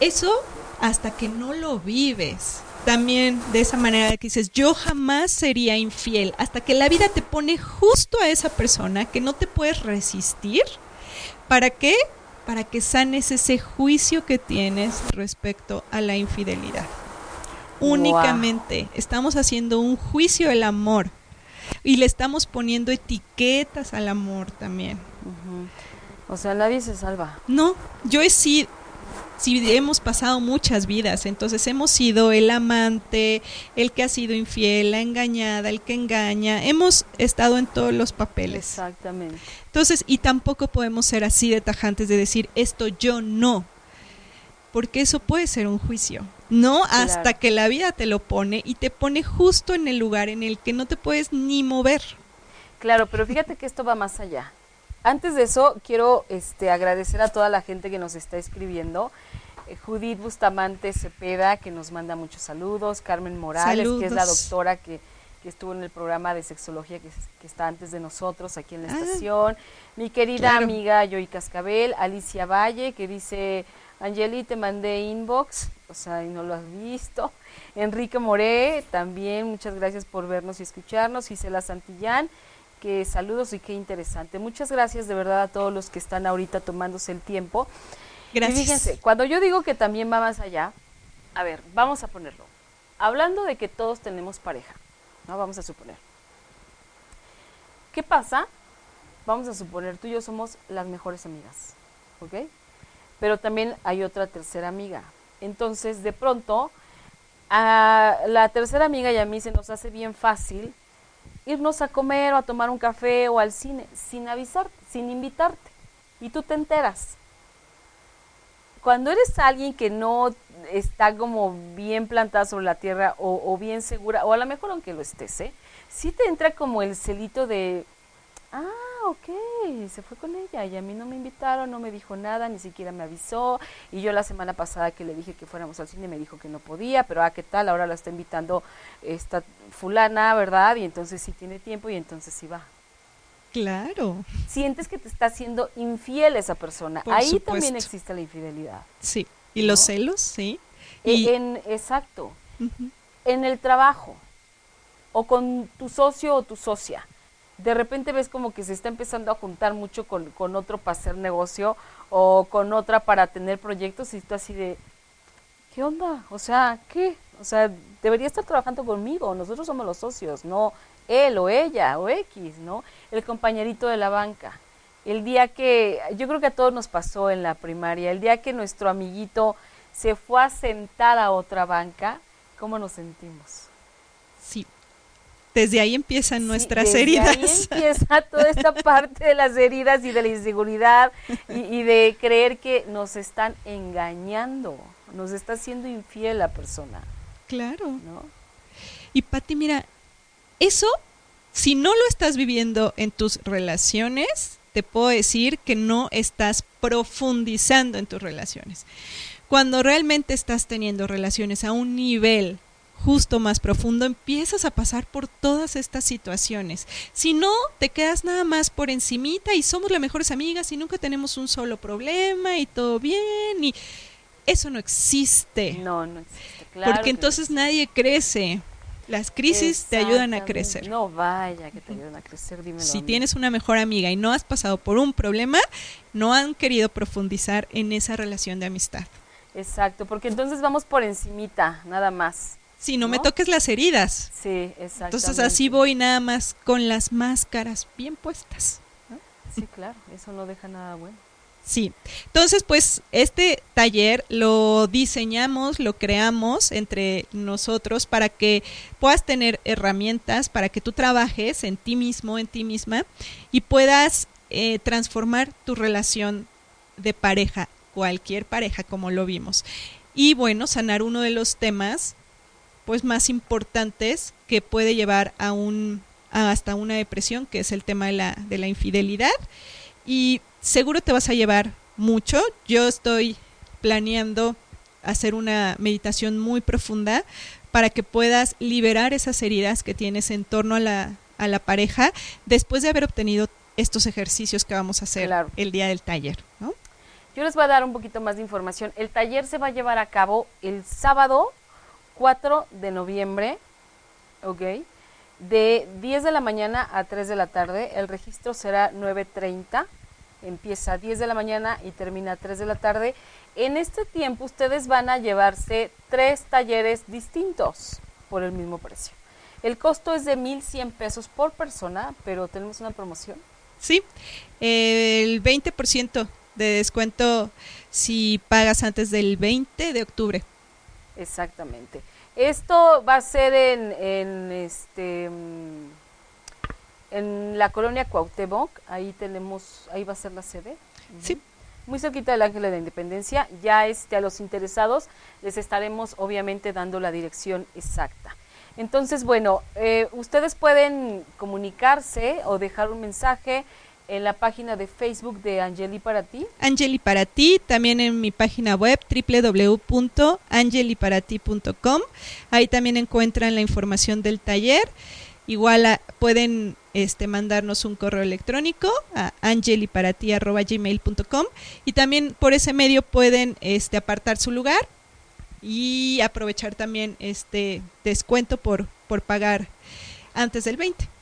Eso hasta que no lo vives. También de esa manera que dices, yo jamás sería infiel. Hasta que la vida te pone justo a esa persona que no te puedes resistir. ¿Para qué? Para que sanes ese juicio que tienes respecto a la infidelidad. Únicamente estamos haciendo un juicio del amor y le estamos poniendo etiquetas al amor también. O sea, nadie se salva. No, yo he sido, sí, hemos pasado muchas vidas, entonces hemos sido el amante, el que ha sido infiel, la engañada, el que engaña, hemos estado en todos los papeles. Exactamente. Entonces, y tampoco podemos ser así de tajantes de decir esto yo no, porque eso puede ser un juicio. No hasta que la vida te lo pone y te pone justo en el lugar en el que no te puedes ni mover. Claro, pero fíjate que esto va más allá. Antes de eso, quiero este, agradecer a toda la gente que nos está escribiendo. Eh, Judith Bustamante Cepeda, que nos manda muchos saludos. Carmen Morales, que es la doctora que, que estuvo en el programa de sexología que, es- que está antes de nosotros aquí en la Ah, estación. Mi querida claro. amiga Joy Cascabel. Alicia Valle, que dice, Angeli, te mandé inbox, o sea, y no lo has visto. Enrique Moré, también muchas gracias por vernos y escucharnos. Gisela Santillán, que saludos y qué interesante. Muchas gracias de verdad a todos los que están ahorita tomándose el tiempo. Gracias. Y fíjense, cuando yo digo que también va más allá, a ver, vamos a ponerlo. Hablando de que todos tenemos pareja, ¿no? Vamos a suponer. ¿Qué pasa? Vamos a suponer, tú y yo somos las mejores amigas, ¿ok? Pero también hay otra tercera amiga. Entonces, de pronto, a la tercera amiga y a mí se nos hace bien fácil irnos a comer o a tomar un café o al cine sin avisarte, sin invitarte. Y tú te enteras. Cuando eres alguien que no está como bien plantada sobre la tierra o, o bien segura, o a lo mejor aunque lo estés, ¿eh? sí te entra como el celito de, ah, ok, se fue con ella y a mí no me invitaron, no me dijo nada, ni siquiera me avisó. Y yo la semana pasada que le dije que fuéramos al cine me dijo que no podía, pero ah, ¿qué tal? Ahora la está invitando esta fulana, ¿verdad? Y entonces sí tiene tiempo y entonces sí va. Claro, Sientes que te está haciendo infiel esa persona. Por Ahí también existe la infidelidad. sí. Y los celos, sí. E- Y, En, exacto. En el trabajo o con tu socio o tu socia. De repente ves como que se está empezando a juntar mucho con, con otro para hacer negocio o con otra para tener proyectos y tú así de, ¿qué onda? O sea, ¿qué? O sea, debería estar trabajando conmigo. Nosotros somos los socios, no él o ella o X, ¿no? El compañerito de la banca. El día que, yo creo que a todos nos pasó en la primaria, el día que nuestro amiguito se fue a sentar a otra banca, ¿cómo nos sentimos? sí. Desde ahí empiezan Sí, nuestras desde heridas. Ahí empieza toda esta parte de las heridas y de la inseguridad y, y de creer que nos están engañando, nos está haciendo infiel la persona, Claro. ¿no? Y Pati, mira, eso, si no lo estás viviendo en tus relaciones, te puedo decir que no estás profundizando en tus relaciones. Cuando realmente estás teniendo relaciones a un nivel justo más profundo, empiezas a pasar por todas estas situaciones. Si no, te quedas nada más por encimita y somos las mejores amigas y nunca tenemos un solo problema y todo bien y eso no existe. No, no existe, claro. porque no entonces nadie crece. Las crisis te ayudan a crecer. No, vaya, que te ayudan a crecer, dímelo. si a mí. tienes una mejor amiga y no has pasado por un problema, no han querido profundizar en esa relación de amistad. Exacto, porque entonces vamos por encimita, nada más. Si no, me toques las heridas. Sí, exacto. Entonces así voy nada más con las máscaras bien puestas. Sí, claro, eso no deja nada bueno. Sí. Entonces, pues este taller lo diseñamos, lo creamos entre nosotros para que puedas tener herramientas, para que tú trabajes en ti mismo, en ti misma y puedas eh, transformar tu relación de pareja, cualquier pareja como lo vimos. Y bueno, sanar uno de los temas pues más importantes que puede llevar a un hasta una depresión, que es el tema de la, de la infidelidad. Y seguro te vas a llevar mucho. Yo estoy planeando hacer una meditación muy profunda para que puedas liberar esas heridas que tienes en torno a la, a la pareja después de haber obtenido estos ejercicios que vamos a hacer el día del taller. ¿no? Yo les voy a dar un poquito más de información. El taller se va a llevar a cabo el sábado 4 de noviembre, ¿ok? De 10 de la mañana a 3 de la tarde. El registro será 9.30. Empieza a 10 de la mañana y termina a 3 de la tarde. En este tiempo ustedes van a llevarse tres talleres distintos por el mismo precio. El costo es de 1.100 pesos por persona, pero tenemos una promoción. Sí, el 20% de descuento si pagas antes del 20 de octubre. Exactamente. Esto va a ser en, en este mm, en la colonia Cuauhtémoc, ahí tenemos, ahí va a ser la sede. Sí. Muy cerquita del Ángel de la Independencia. Ya este a los interesados les estaremos obviamente dando la dirección exacta. Entonces, bueno, eh, ustedes pueden comunicarse o dejar un mensaje en la página de Facebook de Angeli para ti. Angeli para ti, también en mi página web www.angeliparati.com. Ahí también encuentran la información del taller. Igual ah, pueden este, mandarnos un correo electrónico a angeliparati.gmail.com y también por ese medio pueden este, apartar su lugar y aprovechar también este descuento por, por pagar antes del 20.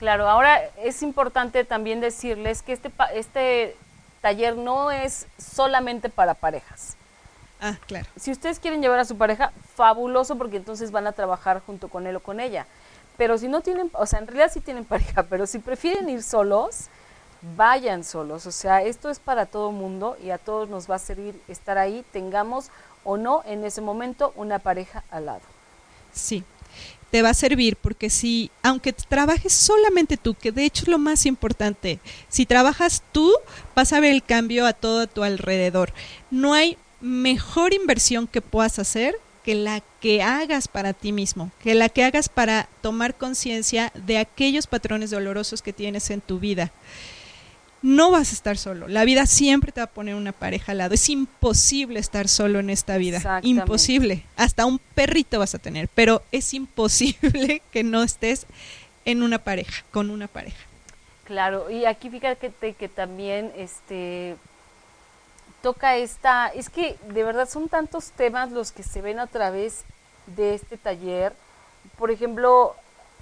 Claro, ahora es importante también decirles que este, este taller no es solamente para parejas. Ah, claro. Si ustedes quieren llevar a su pareja, fabuloso porque entonces van a trabajar junto con él o con ella. Pero si no tienen, o sea, en realidad sí tienen pareja, pero si prefieren ir solos, vayan solos. O sea, esto es para todo mundo y a todos nos va a servir estar ahí, tengamos o no en ese momento una pareja al lado. Sí, te va a servir porque si, aunque trabajes solamente tú, que de hecho es lo más importante, si trabajas tú, vas a ver el cambio a todo a tu alrededor. No hay mejor inversión que puedas hacer que la que hagas para ti mismo, que la que hagas para tomar conciencia de aquellos patrones dolorosos que tienes en tu vida no vas a estar solo. La vida siempre te va a poner una pareja al lado. Es imposible estar solo en esta vida. Imposible. Hasta un perrito vas a tener, pero es imposible que no estés en una pareja, con una pareja. Claro, y aquí fíjate que también este toca esta, es que de verdad son tantos temas los que se ven a través de este taller. Por ejemplo,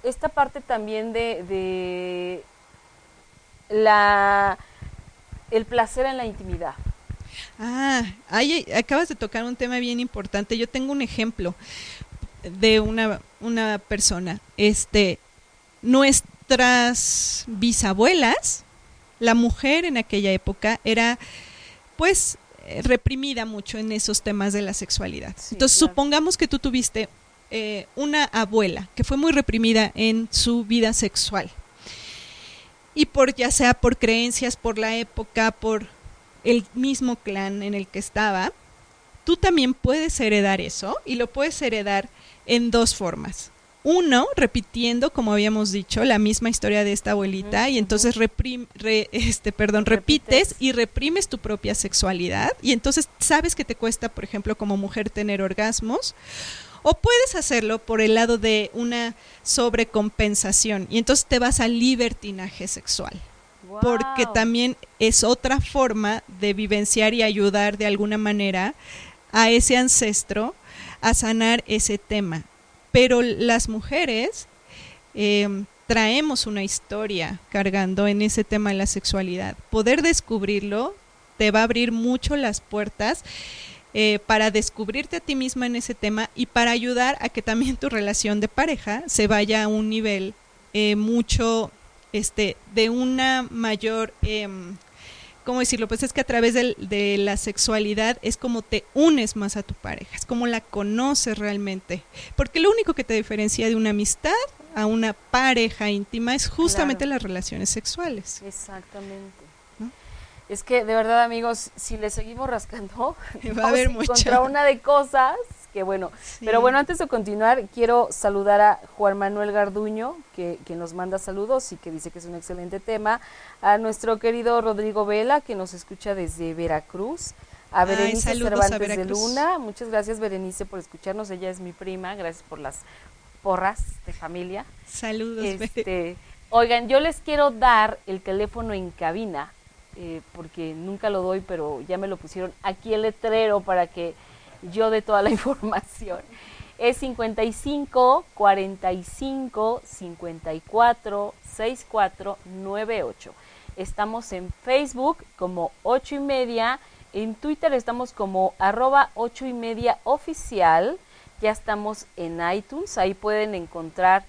esta parte también de la el placer en la intimidad. Ah, ahí acabas de tocar un tema bien importante. Yo tengo un ejemplo de una, una persona. Este, nuestras bisabuelas, la mujer en aquella época era, pues, reprimida mucho en esos temas de la sexualidad. Entonces, supongamos que tú tuviste eh, una abuela que fue muy reprimida en su vida sexual y por ya sea por creencias, por la época, por el mismo clan en el que estaba, tú también puedes heredar eso y lo puedes heredar en dos formas. Uno, repitiendo, como habíamos dicho, la misma historia de esta abuelita y entonces reprim, este, perdón, repites y reprimes tu propia sexualidad y entonces sabes que te cuesta, por ejemplo, como mujer tener orgasmos o puedes hacerlo por el lado de una sobrecompensación y entonces te vas al libertinaje sexual. Porque también es otra forma de vivenciar y ayudar de alguna manera a ese ancestro a sanar ese tema. Pero las mujeres em, traemos una historia cargando en ese tema de la sexualidad. Poder descubrirlo te va a abrir mucho las puertas eh, para descubrirte a ti misma en ese tema y para ayudar a que también tu relación de pareja se vaya a un nivel eh, mucho, este, de una mayor, eh, ¿cómo decirlo? Pues es que a través de la sexualidad es como te unes más a tu pareja, es como la conoces realmente, porque lo único que te diferencia de una amistad a una pareja íntima es justamente las relaciones sexuales. Exactamente. Es que de verdad, amigos, si le seguimos rascando, va a haber contra una de cosas que bueno. Pero bueno, antes de continuar, quiero saludar a Juan Manuel Garduño, que, que, nos manda saludos y que dice que es un excelente tema. A nuestro querido Rodrigo Vela, que nos escucha desde Veracruz. A Berenice Cervantes de Luna. Muchas gracias, Berenice, por escucharnos. Ella es mi prima. Gracias por las porras de familia. Saludos. Este, oigan, yo les quiero dar el teléfono en cabina, eh, porque nunca lo doy, pero ya me lo pusieron aquí el letrero para que yo dé toda la información. Es 55 45 54 64 98. Estamos en Facebook como 8 y media. En Twitter estamos como arroba 8 y media oficial ya estamos en iTunes, ahí pueden encontrar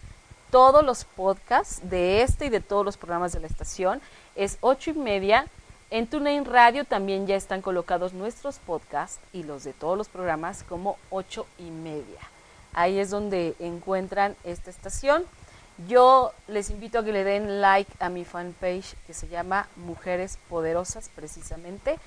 todos los podcasts de este y de todos los programas de la estación. Es ocho y media. En TuneIn Radio también ya están colocados nuestros podcasts y los de todos los programas como ocho y media. Ahí es donde encuentran esta estación. Yo les invito a que le den like a mi fanpage que se llama Mujeres Poderosas precisamente.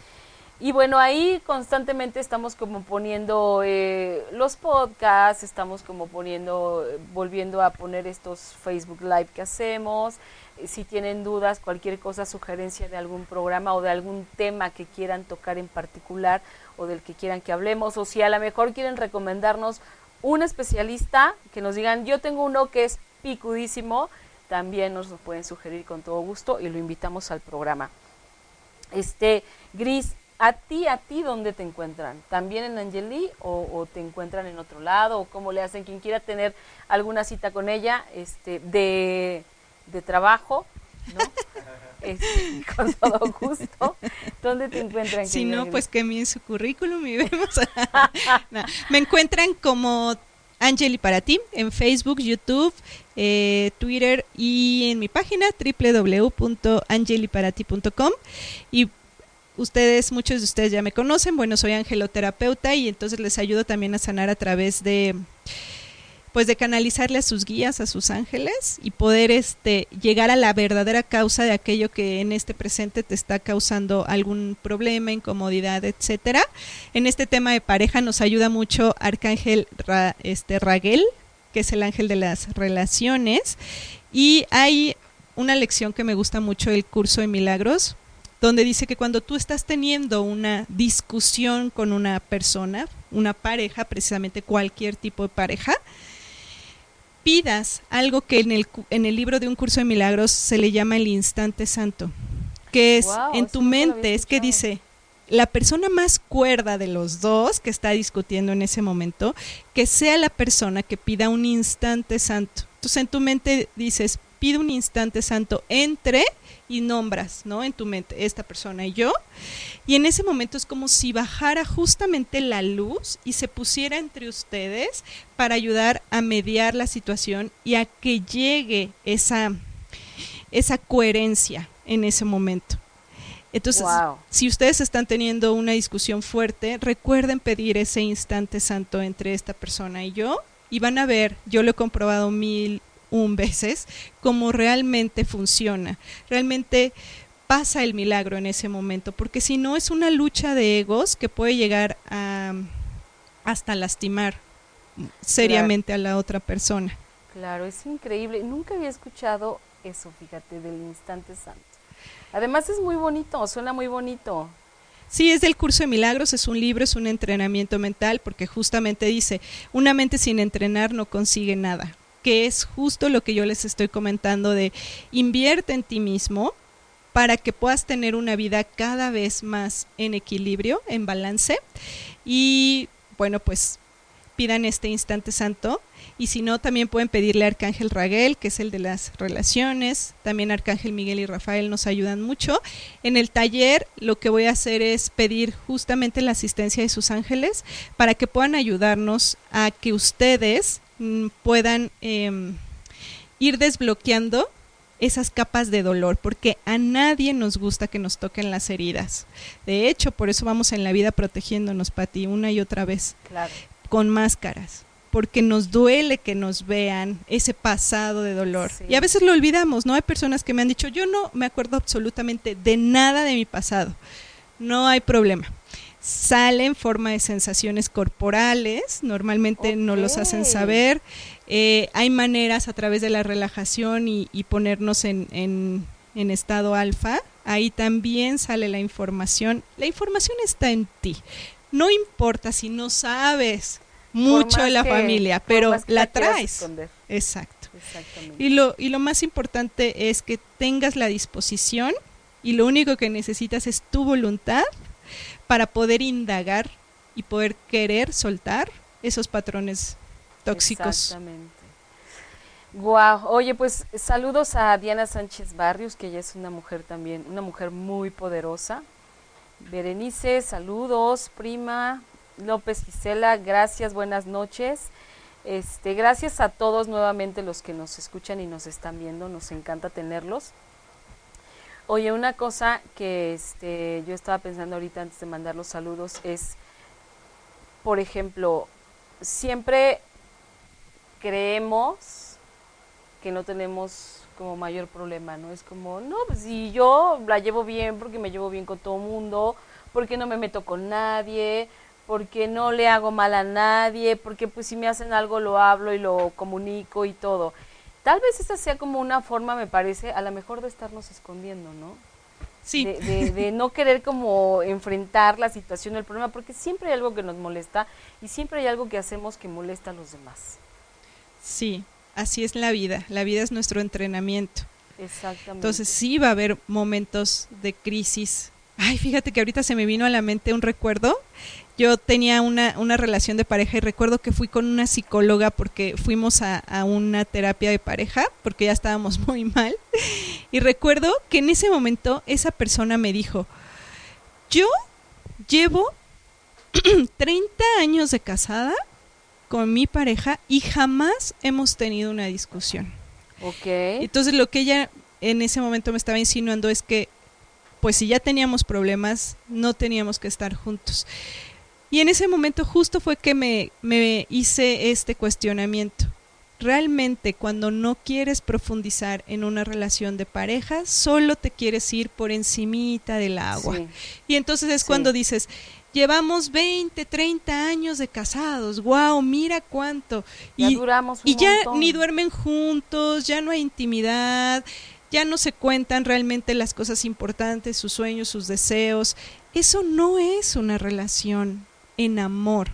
Y bueno, ahí constantemente estamos como poniendo eh, los podcasts, estamos como poniendo, volviendo a poner estos Facebook Live que hacemos. Eh, si tienen dudas, cualquier cosa, sugerencia de algún programa o de algún tema que quieran tocar en particular o del que quieran que hablemos, o si a lo mejor quieren recomendarnos un especialista, que nos digan, yo tengo uno que es picudísimo, también nos lo pueden sugerir con todo gusto y lo invitamos al programa. Este, Gris, ¿A ti, a ti, dónde te encuentran? ¿También en Angeli o, te encuentran en otro lado? ¿O cómo le hacen? Quien quiera tener alguna cita con ella este, de, trabajo, ¿no? Este, con todo gusto. ¿Dónde te encuentran? Si no, pues que envíen su currículum y vemos. Me encuentran como Angeli para ti en Facebook, YouTube, eh, Twitter y en mi página www.angeliparati.com y ustedes, muchos de ustedes ya me conocen, bueno, soy angeloterapeuta y entonces les ayudo también a sanar a través de pues de canalizarle a sus guías, a sus ángeles y poder este llegar a la verdadera causa de aquello que en este presente te está causando algún problema, incomodidad, etcétera. En este tema de pareja nos ayuda mucho Arcángel este Raguel, que es el ángel de las relaciones y hay una lección que me gusta mucho el curso de milagros donde dice que cuando tú estás teniendo una discusión con una persona, una pareja, precisamente cualquier tipo de pareja, pidas algo que en el, en el libro de un curso de milagros se le llama el instante santo, que es en tu mente, es que dice, la persona más cuerda de los dos que está discutiendo en ese momento, que sea la persona que pida un instante santo. Entonces en tu mente dices, pide un instante santo entre y nombras, ¿no? En tu mente, esta persona y yo. Y en ese momento es como si bajara justamente la luz y se pusiera entre ustedes para ayudar a mediar la situación y a que llegue esa, esa coherencia en ese momento. Entonces, si ustedes están teniendo una discusión fuerte, recuerden pedir ese instante santo entre esta persona y yo y van a ver, yo lo he comprobado mil un veces cómo realmente funciona. Realmente pasa el milagro en ese momento, porque si no es una lucha de egos que puede llegar a hasta lastimar seriamente a la otra persona. Claro, es increíble. Nunca había escuchado eso, fíjate, del instante santo. Además es muy bonito, suena muy bonito. Sí, es del curso de milagros, es un libro, es un entrenamiento mental, porque justamente dice, una mente sin entrenar no consigue nada que es justo lo que yo les estoy comentando de invierte en ti mismo para que puedas tener una vida cada vez más en equilibrio, en balance. Y bueno, pues pidan este instante santo. Y si no, también pueden pedirle a Arcángel Raguel, que es el de las relaciones. También Arcángel Miguel y Rafael nos ayudan mucho. En el taller lo que voy a hacer es pedir justamente la asistencia de sus ángeles para que puedan ayudarnos a que ustedes puedan em, ir desbloqueando esas capas de dolor, porque a nadie nos gusta que nos toquen las heridas. De hecho, por eso vamos en la vida protegiéndonos, Pati, una y otra vez, con máscaras, porque nos duele que nos vean ese pasado de dolor. Y a veces lo olvidamos, ¿no? Hay personas que me han dicho, yo no me acuerdo absolutamente de nada de mi pasado. No hay problema sale en forma de sensaciones corporales, normalmente no los hacen saber. Eh, hay maneras a través de la relajación y, ponernos en, en, estado alfa. Ahí también sale la información. La información está en ti. No importa si no sabes mucho de la familia, pero la traes. Exacto. Y lo, y lo más importante es que tengas la disposición y lo único que necesitas es tu voluntad para poder indagar y poder querer soltar esos patrones tóxicos. Exactamente. Wow, oye, pues saludos a Diana Sánchez Barrios, que ella es una mujer también, una mujer muy poderosa. Berenice, saludos, prima. López Gisela, gracias, buenas noches. Este, gracias a todos nuevamente los que nos escuchan y nos están viendo, nos encanta tenerlos. Oye, una cosa que este, yo estaba pensando ahorita antes de mandar los saludos es, por ejemplo, siempre creemos que no tenemos como mayor problema, ¿no? Es como, no, pues si yo la llevo bien porque me llevo bien con todo el mundo, porque no me meto con nadie, porque no le hago mal a nadie, porque pues si me hacen algo lo hablo y lo comunico y todo. Tal vez esa sea como una forma, me parece, a lo mejor de estarnos escondiendo, ¿no? Sí. De, de, no querer como enfrentar la situación, el problema, porque siempre hay algo que nos molesta y siempre hay algo que hacemos que molesta a los demás. Sí, así es la vida. La vida es nuestro entrenamiento. Exactamente. Entonces sí va a haber momentos de crisis. Ay, fíjate que ahorita se me vino a la mente un recuerdo yo tenía una, una, relación de pareja y recuerdo que fui con una psicóloga porque fuimos a, a, una terapia de pareja porque ya estábamos muy mal. Y recuerdo que en ese momento esa persona me dijo, yo llevo 30 años de casada con mi pareja y jamás hemos tenido una discusión. Ok. Entonces lo que ella en ese momento me estaba insinuando es que pues si ya teníamos problemas, no teníamos que estar juntos. Y en ese momento justo fue que me, me hice este cuestionamiento. Realmente cuando no quieres profundizar en una relación de pareja, solo te quieres ir por encimita del agua. Y entonces es cuando dices, llevamos 20, 30 años de casados, wow, mira cuánto. y, duramos y ya ni duermen juntos, ya no hay intimidad, ya no se cuentan realmente las cosas importantes, sus sueños, sus deseos. Eso no es una relación en amor.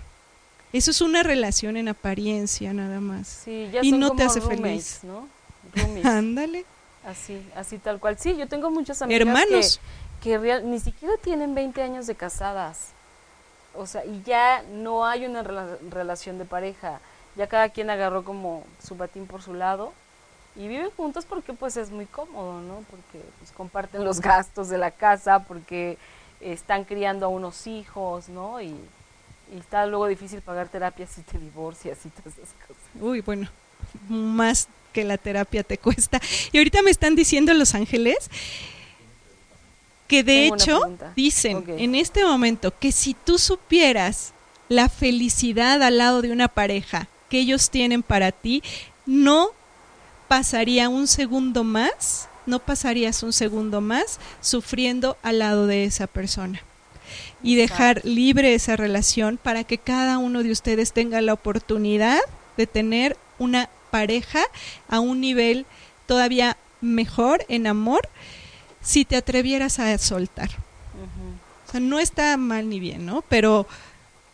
Eso es una relación en apariencia nada más. y no te hace feliz. ¿no? Ándale. Así, así tal cual. Sí, yo tengo muchas amigas Hermanos. que, que ni siquiera tienen 20 años de casadas. O sea, y ya no hay una relación de pareja. Ya cada quien agarró como su batín por su lado y viven juntos porque pues es muy cómodo, ¿no? Porque pues, comparten los gastos de la casa, porque están criando a unos hijos, ¿no? Y y está luego difícil pagar terapia si te divorcias y todas esas cosas. Uy, bueno, más que la terapia te cuesta. Y ahorita me están diciendo Los Ángeles que de hecho dicen en este momento que si tú supieras la felicidad al lado de una pareja que ellos tienen para ti, no pasaría un segundo más, no pasarías un segundo más sufriendo al lado de esa persona y dejar libre esa relación para que cada uno de ustedes tenga la oportunidad de tener una pareja a un nivel todavía mejor en amor si te atrevieras a soltar. O sea, no está mal ni bien, ¿no? Pero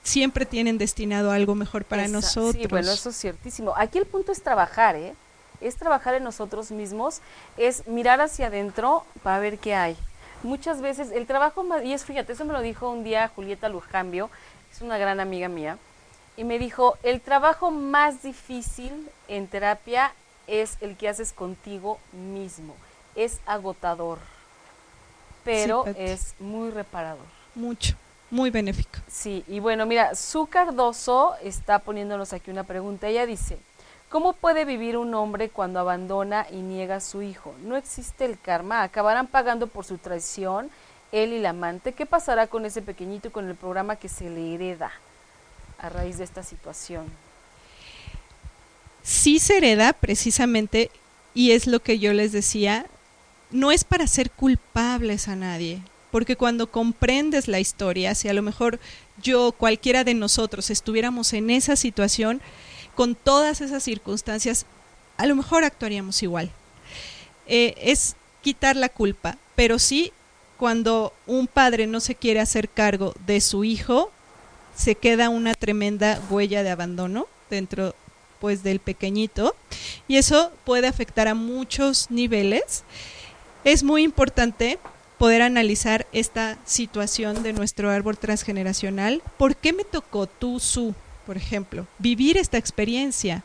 siempre tienen destinado algo mejor para nosotros. Sí, bueno, eso es ciertísimo. Aquí el punto es trabajar, ¿eh? Es trabajar en nosotros mismos, es mirar hacia adentro para ver qué hay muchas veces el trabajo más, y es fíjate, eso me lo dijo un día Julieta Lujambio, es una gran amiga mía, y me dijo, el trabajo más difícil en terapia es el que haces contigo mismo, es agotador, pero es muy reparador. Mucho, muy benéfico. Sí, y bueno, mira, Su Cardoso está poniéndonos aquí una pregunta, ella dice, ¿Cómo puede vivir un hombre cuando abandona y niega a su hijo? No existe el karma, acabarán pagando por su traición él y la amante. ¿Qué pasará con ese pequeñito y con el programa que se le hereda a raíz de esta situación? Sí se hereda precisamente, y es lo que yo les decía, no es para ser culpables a nadie, porque cuando comprendes la historia, si a lo mejor yo, cualquiera de nosotros, estuviéramos en esa situación, con todas esas circunstancias, a lo mejor actuaríamos igual. Eh, es quitar la culpa, pero sí cuando un padre no se quiere hacer cargo de su hijo, se queda una tremenda huella de abandono dentro pues del pequeñito y eso puede afectar a muchos niveles. Es muy importante poder analizar esta situación de nuestro árbol transgeneracional. ¿Por qué me tocó tú, su, por ejemplo, vivir esta experiencia?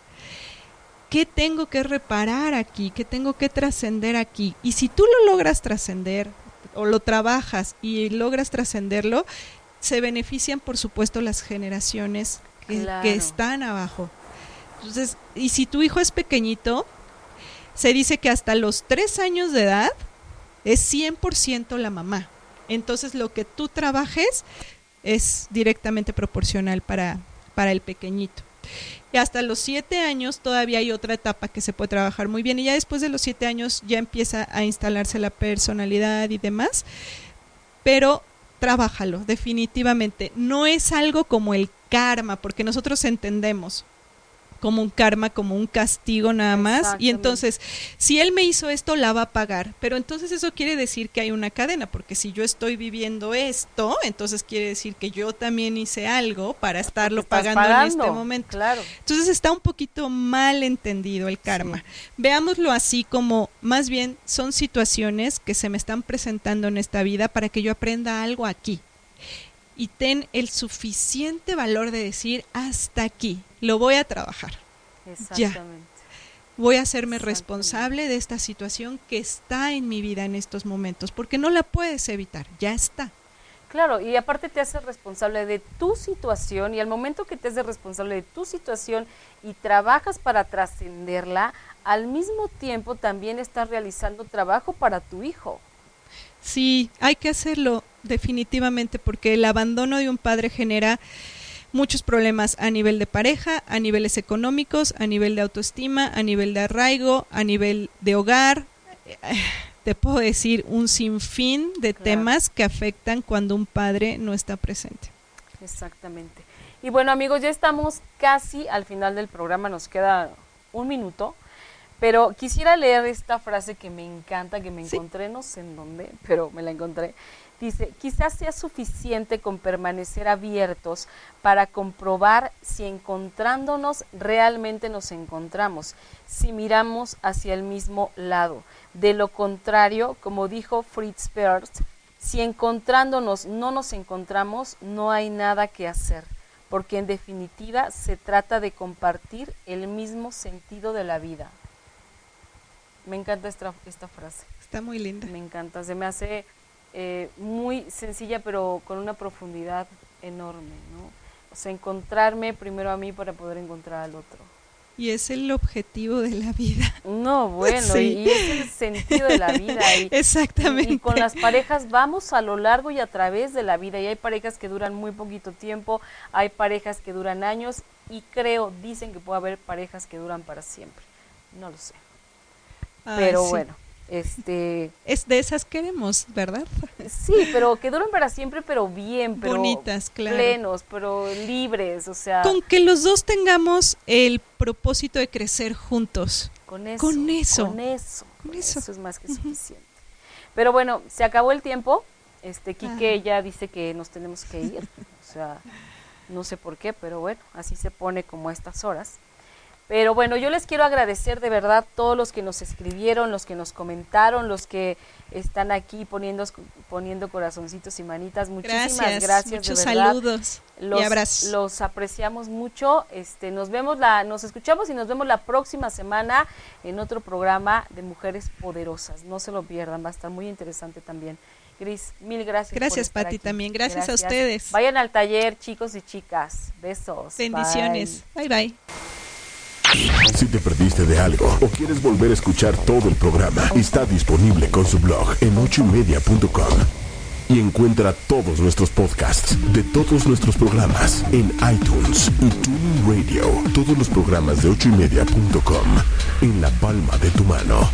¿Qué tengo que reparar aquí? ¿Qué tengo que trascender aquí? Y si tú lo logras trascender o lo trabajas y logras trascenderlo, se benefician, por supuesto, las generaciones que, que están abajo. Entonces, y si tu hijo es pequeñito, se dice que hasta los tres años de edad es 100% la mamá. Entonces, lo que tú trabajes es directamente proporcional para, para el pequeñito. Y hasta los siete años todavía hay otra etapa que se puede trabajar muy bien. Y ya después de los siete años ya empieza a instalarse la personalidad y demás. Pero trabájalo, definitivamente. No es algo como el karma, porque nosotros entendemos como un karma, como un castigo nada más. Y entonces, si él me hizo esto, la va a pagar. Pero entonces eso quiere decir que hay una cadena, porque si yo estoy viviendo esto, entonces quiere decir que yo también hice algo para estarlo pagando, en este momento. Claro. Entonces está un poquito mal entendido el karma. Veámoslo así como más bien son situaciones que se me están presentando en esta vida para que yo aprenda algo aquí y ten el suficiente valor de decir hasta aquí, lo voy a trabajar. Exactamente. Voy a hacerme responsable de esta situación que está en mi vida en estos momentos, porque no la puedes evitar, ya está. Claro, y aparte te haces responsable de tu situación y al momento que te haces responsable de tu situación y trabajas para trascenderla, al mismo tiempo también estás realizando trabajo para tu hijo. Sí, hay que hacerlo definitivamente porque el abandono de un padre genera muchos problemas a nivel de pareja, a niveles económicos, a nivel de autoestima, a nivel de arraigo, a nivel de hogar. Te puedo decir un sinfín de temas que afectan cuando un padre no está presente. Exactamente. Y bueno amigos, ya estamos casi al final del programa, nos queda un minuto. Pero quisiera leer esta frase que me encanta, que me encontré, no sé en dónde, pero me la encontré. Dice, quizás sea suficiente con permanecer abiertos para comprobar si encontrándonos realmente nos encontramos, si miramos hacia el mismo lado. De lo contrario, como dijo Fritz Perls, si encontrándonos no nos encontramos, no hay nada que hacer, porque en definitiva se trata de compartir el mismo sentido de la vida. Me encanta esta, esta frase. Está muy linda. Me encanta, se me hace eh, muy sencilla pero con una profundidad enorme, ¿no? O sea, encontrarme primero a mí para poder encontrar al otro. Y es el objetivo de la vida. No, bueno, y es el sentido de la vida. Exactamente. Y, con las parejas vamos a lo largo y a través de la vida. Y hay parejas que duran muy poquito tiempo, hay parejas que duran años y creo, dicen que puede haber parejas que duran para siempre. No lo sé. Pero bueno, este es de esas queremos, ¿verdad? Sí, pero que duren para siempre, pero bien, pero bonitas, claro. plenos, pero libres, o sea, con que los dos tengamos el propósito de crecer juntos. Con eso. Con eso. Con eso. Con eso. es más que suficiente. Pero bueno, se acabó el tiempo. Este Quique ya dice que nos tenemos que ir. O sea, no sé por qué, pero bueno, así se pone como a estas horas. Pero bueno, yo les quiero agradecer de verdad todos los que nos escribieron, los que nos comentaron, los que están aquí poniendo, poniendo corazoncitos y manitas. Muchísimas gracias. muchos saludos los, y abrazos. Los apreciamos mucho. Este, nos vemos la, nos escuchamos y nos vemos la próxima semana en otro programa de Mujeres Poderosas. No se lo pierdan, va a estar muy interesante también. Gris, mil gracias. Gracias, Pati, también. Gracias, a ustedes. Vayan al taller, chicos y chicas. Besos. Bendiciones. bye. bye. Si te perdiste de algo o quieres volver a escuchar todo el programa, está disponible con su blog en ochoymedia.com. Y encuentra todos nuestros podcasts de todos nuestros programas en iTunes y TuneIn Radio. Todos los programas de ochoymedia.com en la palma de tu mano.